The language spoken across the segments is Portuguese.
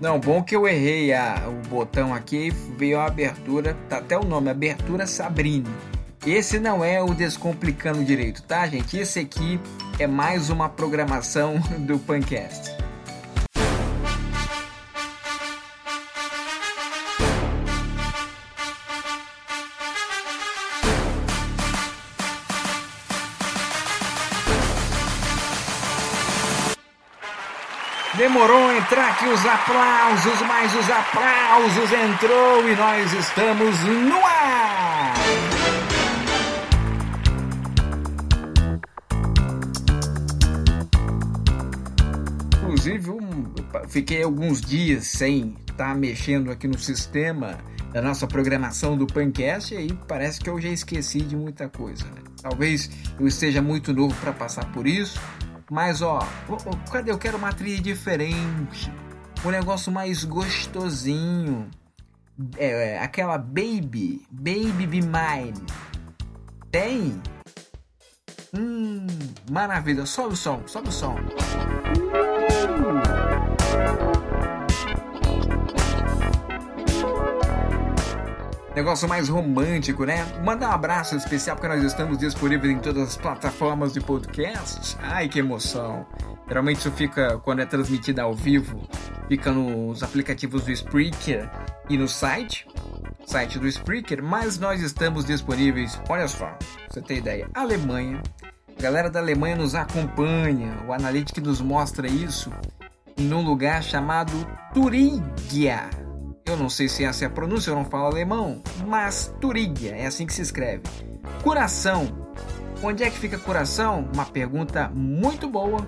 Não, bom que eu errei a, o botão aqui veio a abertura, tá até o nome, Abertura Sabrine. Esse não é o Descomplicando Direito, tá, gente? Esse aqui é mais uma programação do Pancast. Demorou entrar aqui os aplausos, mas os aplausos entrou e nós estamos no ar! Inclusive, um, fiquei alguns dias sem estar tá mexendo aqui no sistema da nossa programação do Pancast e aí parece que eu já esqueci de muita coisa. Né? Talvez eu esteja muito novo para passar por isso, mas ó, cadê? Eu quero uma trilha diferente. Um negócio mais gostosinho. É, é, aquela Baby, Baby Be Mine. Tem? Hum, maravilha. Sobe o som, sobe o som. Negócio mais romântico, né? Manda um abraço especial porque nós estamos disponíveis em todas as plataformas de podcast. Ai, que emoção! Geralmente isso fica, quando é transmitido ao vivo, fica nos aplicativos do Spreaker e no site, site do Spreaker, mas nós estamos disponíveis, olha só, você tem ideia, Alemanha, a galera da Alemanha nos acompanha, o Analytics nos mostra isso, num lugar chamado Turígia. Eu não sei se essa é a pronúncia, eu não falo alemão, mas Turígia, é assim que se escreve. Coração. Onde é que fica coração? Uma pergunta muito boa,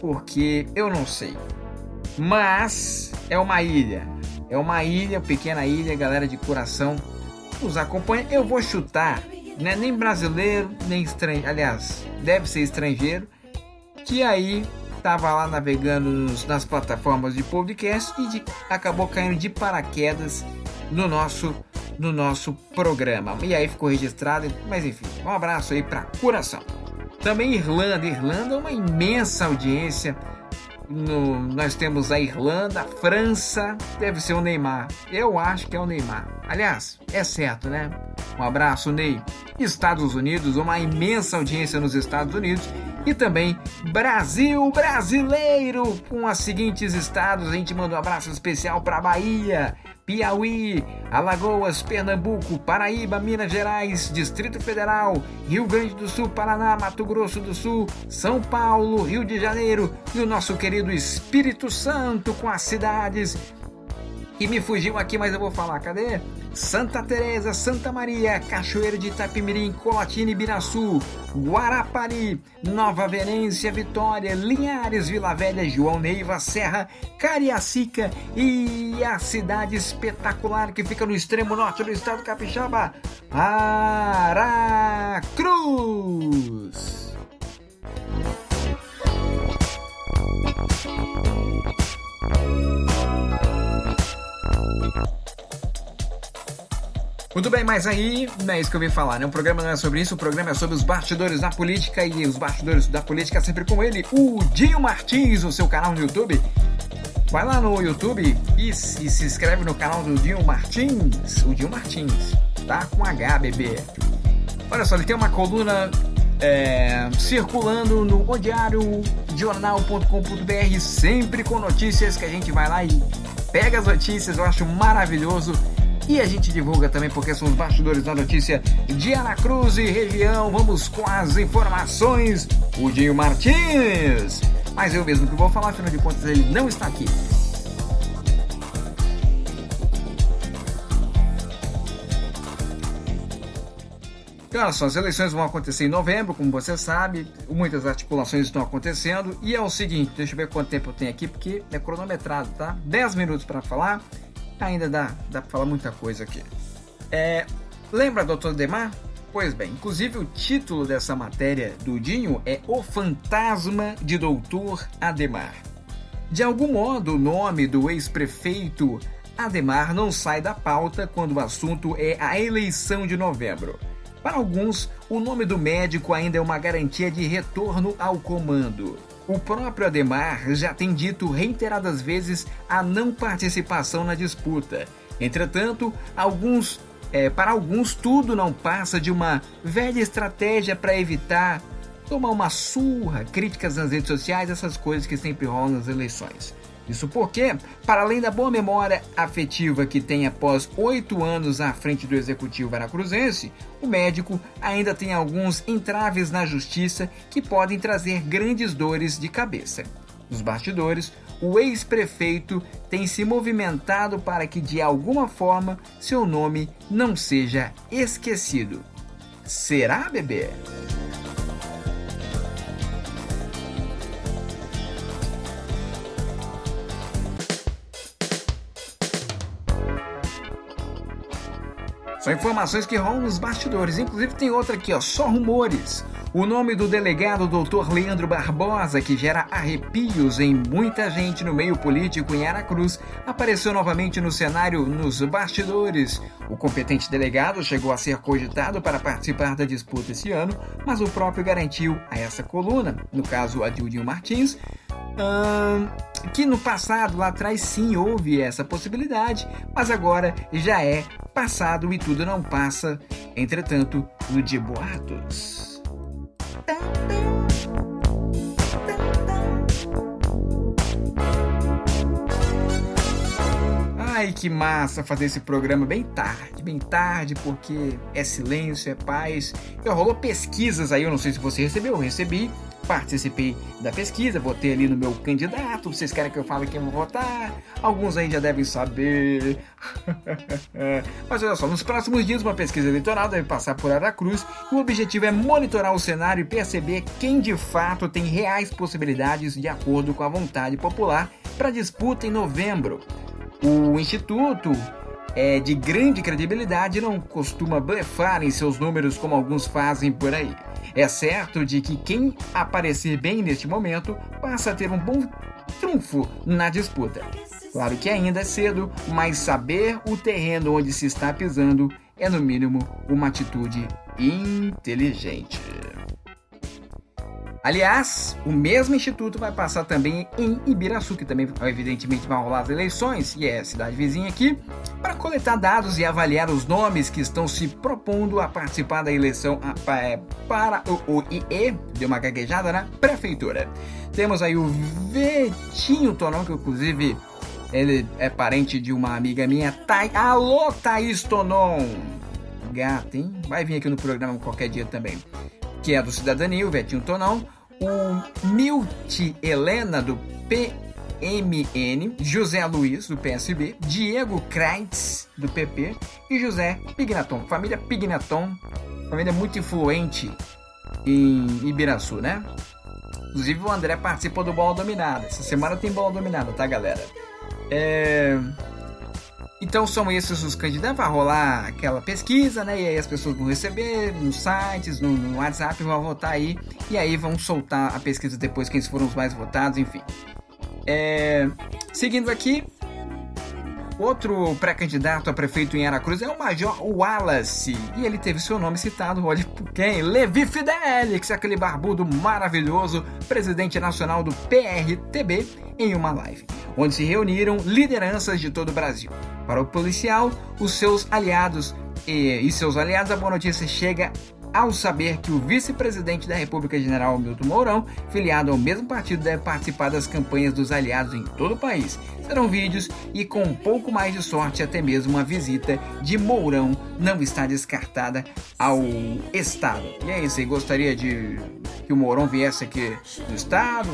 porque eu não sei. Mas é uma ilha. É uma ilha, pequena ilha, galera de coração nos acompanha. Eu vou chutar, né? Nem brasileiro, nem estrangeiro. Aliás, deve ser estrangeiro. Que aí estava lá navegando nas plataformas de podcast e de, acabou caindo de paraquedas no nosso no nosso programa. E aí ficou registrado, mas enfim, um abraço aí para coração. Também Irlanda, Irlanda é uma imensa audiência. No, nós temos a Irlanda, a França, deve ser o Neymar. Eu acho que é o Neymar. Aliás, é certo, né? Um abraço, Ney. Estados Unidos, uma imensa audiência nos Estados Unidos e também Brasil brasileiro com os seguintes estados. A gente manda um abraço especial para Bahia, Piauí, Alagoas, Pernambuco, Paraíba, Minas Gerais, Distrito Federal, Rio Grande do Sul, Paraná, Mato Grosso do Sul, São Paulo, Rio de Janeiro e o nosso querido Espírito Santo com as cidades que me fugiu aqui, mas eu vou falar. Cadê? Santa Teresa, Santa Maria, Cachoeira de Itapimirim, Colatina e Biraçu, Guarapari, Nova Venência, Vitória, Linhares, Vila Velha, João Neiva, Serra, Cariacica e a cidade espetacular que fica no extremo norte do estado capixaba, Aracruz. Muito bem, mas aí não é isso que eu vim falar, né? O programa não é sobre isso, o programa é sobre os bastidores da política e os bastidores da política sempre com ele, o Dinho Martins, o seu canal no YouTube. Vai lá no YouTube e, e se inscreve no canal do Dinho Martins, o Dinho Martins, tá? Com H, bebê. Olha só, ele tem uma coluna é, circulando no odiariojornal.com.br, sempre com notícias que a gente vai lá e pega as notícias, eu acho maravilhoso e a gente divulga também porque são os bastidores da notícia de Aracruz e região. Vamos com as informações. O Dinho Martins. Mas eu mesmo que vou falar, afinal de contas ele não está aqui. Olha só, as eleições vão acontecer em novembro, como você sabe, muitas articulações estão acontecendo. E é o seguinte, deixa eu ver quanto tempo eu tenho aqui, porque é cronometrado, tá? 10 minutos para falar ainda dá, dá para falar muita coisa aqui. É, lembra Dr. Demar? Pois bem, inclusive o título dessa matéria do Dinho é O Fantasma de Doutor Ademar. De algum modo, o nome do ex-prefeito Ademar não sai da pauta quando o assunto é a eleição de novembro. Para alguns, o nome do médico ainda é uma garantia de retorno ao comando. O próprio Ademar já tem dito reiteradas vezes a não participação na disputa. Entretanto, alguns, é, para alguns, tudo não passa de uma velha estratégia para evitar tomar uma surra, críticas nas redes sociais, essas coisas que sempre rolam nas eleições. Isso porque, para além da boa memória afetiva que tem após oito anos à frente do executivo veracruzense, o médico ainda tem alguns entraves na justiça que podem trazer grandes dores de cabeça. Nos bastidores, o ex-prefeito tem se movimentado para que de alguma forma seu nome não seja esquecido. Será, bebê? São informações que rolam nos bastidores. Inclusive tem outra aqui, ó, só rumores. O nome do delegado Dr. Leandro Barbosa, que gera arrepios em muita gente no meio político em Aracruz, apareceu novamente no cenário nos bastidores. O competente delegado chegou a ser cogitado para participar da disputa esse ano, mas o próprio garantiu a essa coluna, no caso a Dildinho Martins, que no passado, lá atrás, sim houve essa possibilidade, mas agora já é passado e tudo não passa, entretanto, no de boatos. Ai, que massa fazer esse programa bem tarde, bem tarde, porque é silêncio, é paz. E rolou pesquisas aí, eu não sei se você recebeu, eu recebi participei da pesquisa, votei ali no meu candidato. Vocês querem que eu fale quem eu vou votar? Alguns aí já devem saber. Mas olha só, nos próximos dias uma pesquisa eleitoral deve passar por Aracruz o objetivo é monitorar o cenário e perceber quem de fato tem reais possibilidades de acordo com a vontade popular para disputa em novembro. O Instituto é de grande credibilidade não costuma blefar em seus números como alguns fazem por aí. É certo de que quem aparecer bem neste momento passa a ter um bom trunfo na disputa. Claro que ainda é cedo, mas saber o terreno onde se está pisando é, no mínimo, uma atitude inteligente. Aliás, o mesmo instituto vai passar também em Ibiraçu, que também evidentemente vai rolar as eleições, e é a cidade vizinha aqui, para coletar dados e avaliar os nomes que estão se propondo a participar da eleição é, para o IE, deu uma gaguejada na prefeitura. Temos aí o Vetinho Tonon, que inclusive ele é parente de uma amiga minha, Thay. Alô, Thaís Tonon! Gata, hein? Vai vir aqui no programa qualquer dia também que é do Cidadania, o Vetinho Tonão, o Milti Helena, do PMN, José Luiz, do PSB, Diego Kreitz, do PP, e José Pignaton. Família Pignaton, família muito influente em Ibiraçu, né? Inclusive o André participou do Bola Dominada. Essa semana tem Bola Dominada, tá, galera? É... Então são esses os candidatos, vai rolar aquela pesquisa, né? E aí as pessoas vão receber nos sites, no, no WhatsApp, vão votar aí. E aí vão soltar a pesquisa depois, quem foram os mais votados, enfim. É... Seguindo aqui, Outro pré-candidato a prefeito em Aracruz é o Major Wallace. E ele teve seu nome citado, olha por quem? Levi Fidelix, aquele barbudo maravilhoso, presidente nacional do PRTB, em uma live, onde se reuniram lideranças de todo o Brasil. Para o policial, os seus aliados e, e seus aliados, a boa notícia chega ao saber que o vice-presidente da República General Milton Mourão, filiado ao mesmo partido, deve participar das campanhas dos aliados em todo o país. Serão vídeos e, com um pouco mais de sorte, até mesmo uma visita de Mourão não está descartada ao Estado. E aí, você gostaria de que o Mourão viesse aqui do Estado?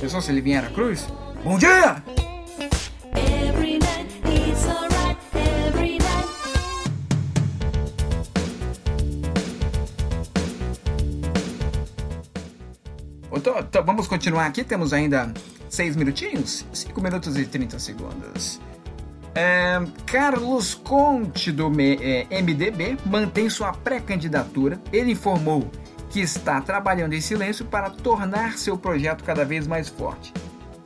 Pensou se ele vier a Cruz? Bom dia! Então, então, vamos continuar aqui, temos ainda 6 minutinhos? 5 minutos e 30 segundos. É, Carlos Conte, do MDB, é, mantém sua pré-candidatura. Ele informou que está trabalhando em silêncio para tornar seu projeto cada vez mais forte.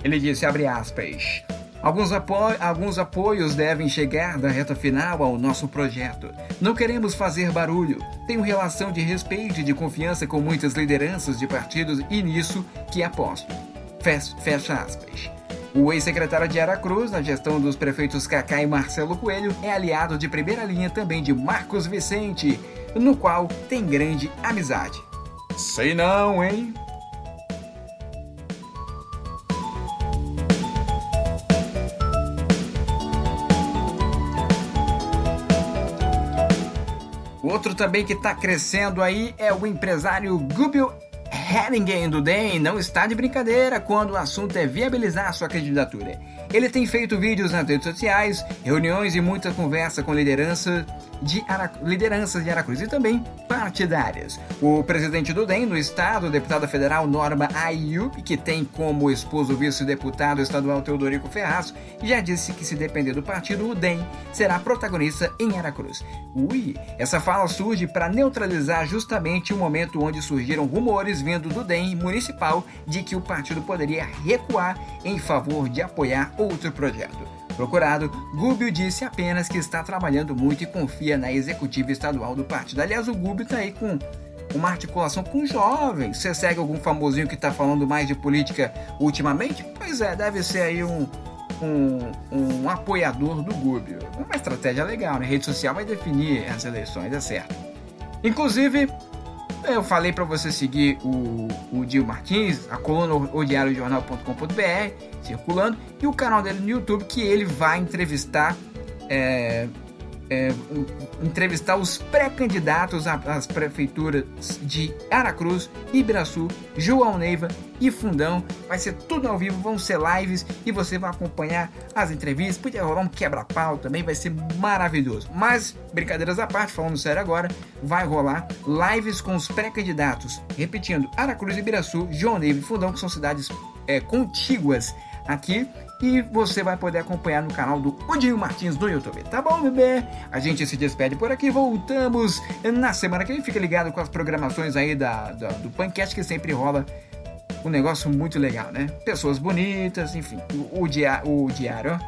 Ele disse, abre aspas, Alguns, alguns apoios devem chegar da reta final ao nosso projeto. Não queremos fazer barulho. Tenho relação de respeito e de confiança com muitas lideranças de partidos e nisso que aposto. Fecha aspas. O ex-secretário de Aracruz, na gestão dos prefeitos Cacá e Marcelo Coelho, é aliado de primeira linha também de Marcos Vicente, no qual tem grande amizade. Sei não, hein? Outro também que está crescendo aí é o empresário Gubio Heringen do DEM não está de brincadeira quando o assunto é viabilizar sua candidatura. Ele tem feito vídeos nas redes sociais, reuniões e muita conversa com liderança de lideranças de Aracruz e também partidárias. O presidente do DEM no estado, deputada federal Norma Ayub, que tem como esposo o vice-deputado estadual Teodorico Ferraz, já disse que se depender do partido, o DEM será protagonista em Aracruz. Ui, essa fala surge para neutralizar justamente o momento onde surgiram rumores vindo do DEM municipal de que o partido poderia recuar em favor de apoiar outro projeto. Procurado, Gúbio disse apenas que está trabalhando muito e confia na executiva estadual do partido. Aliás, o Gúbio está aí com uma articulação com jovens. Você segue algum famosinho que está falando mais de política ultimamente? Pois é, deve ser aí um, um, um apoiador do Gúbio. Uma estratégia legal, né? Rede social vai definir as eleições, é certo. Inclusive, eu falei para você seguir o, o Dio Martins, a coluna odiariojornal.com.br, circulando, e o canal dele no YouTube, que ele vai entrevistar é, é, entrevistar os pré-candidatos às prefeituras de Aracruz, Ibiraçu, João Neiva e Fundão. Vai ser tudo ao vivo, vão ser lives e você vai acompanhar as entrevistas. Podia rolar um quebra-pau também, vai ser maravilhoso. Mas, brincadeiras à parte, falando sério agora, vai rolar lives com os pré-candidatos. Repetindo, Aracruz, Ibiraçu, João Neiva e Fundão, que são cidades é, contíguas aqui e você vai poder acompanhar no canal do Odinho Martins do YouTube. Tá bom, bebê? A gente se despede por aqui, voltamos na semana que vem. Fica ligado com as programações aí da, da do Pancast que sempre rola um negócio muito legal, né? Pessoas bonitas, enfim. O, o, dia, o diário,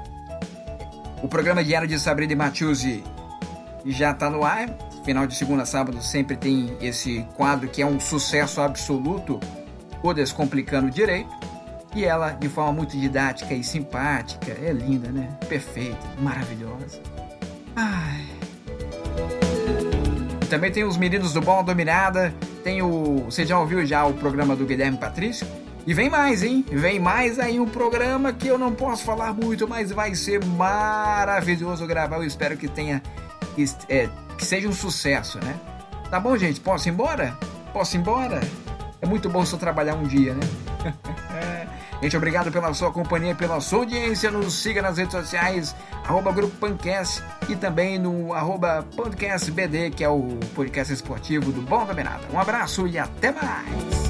o programa diário de Sabrina Matiusi já tá no ar. Final de segunda a sábado sempre tem esse quadro que é um sucesso absoluto, o Descomplicando Direito. E ela, de forma muito didática e simpática, é linda, né? Perfeita, maravilhosa. Ai. Também tem os meninos do Bola Dominada. Tem o. Você já ouviu já o programa do Guilherme Patrício? E vem mais, hein? Vem mais aí um programa que eu não posso falar muito, mas vai ser maravilhoso gravar. Eu espero que tenha. É, que seja um sucesso, né? Tá bom, gente? Posso ir embora? Posso ir embora? É muito bom só trabalhar um dia, né? Gente, obrigado pela sua companhia, pela sua audiência. Nos siga nas redes sociais, arroba Grupo Pancast e também no arroba PodcastBD, que é o podcast esportivo do Bom da. Um abraço e até mais!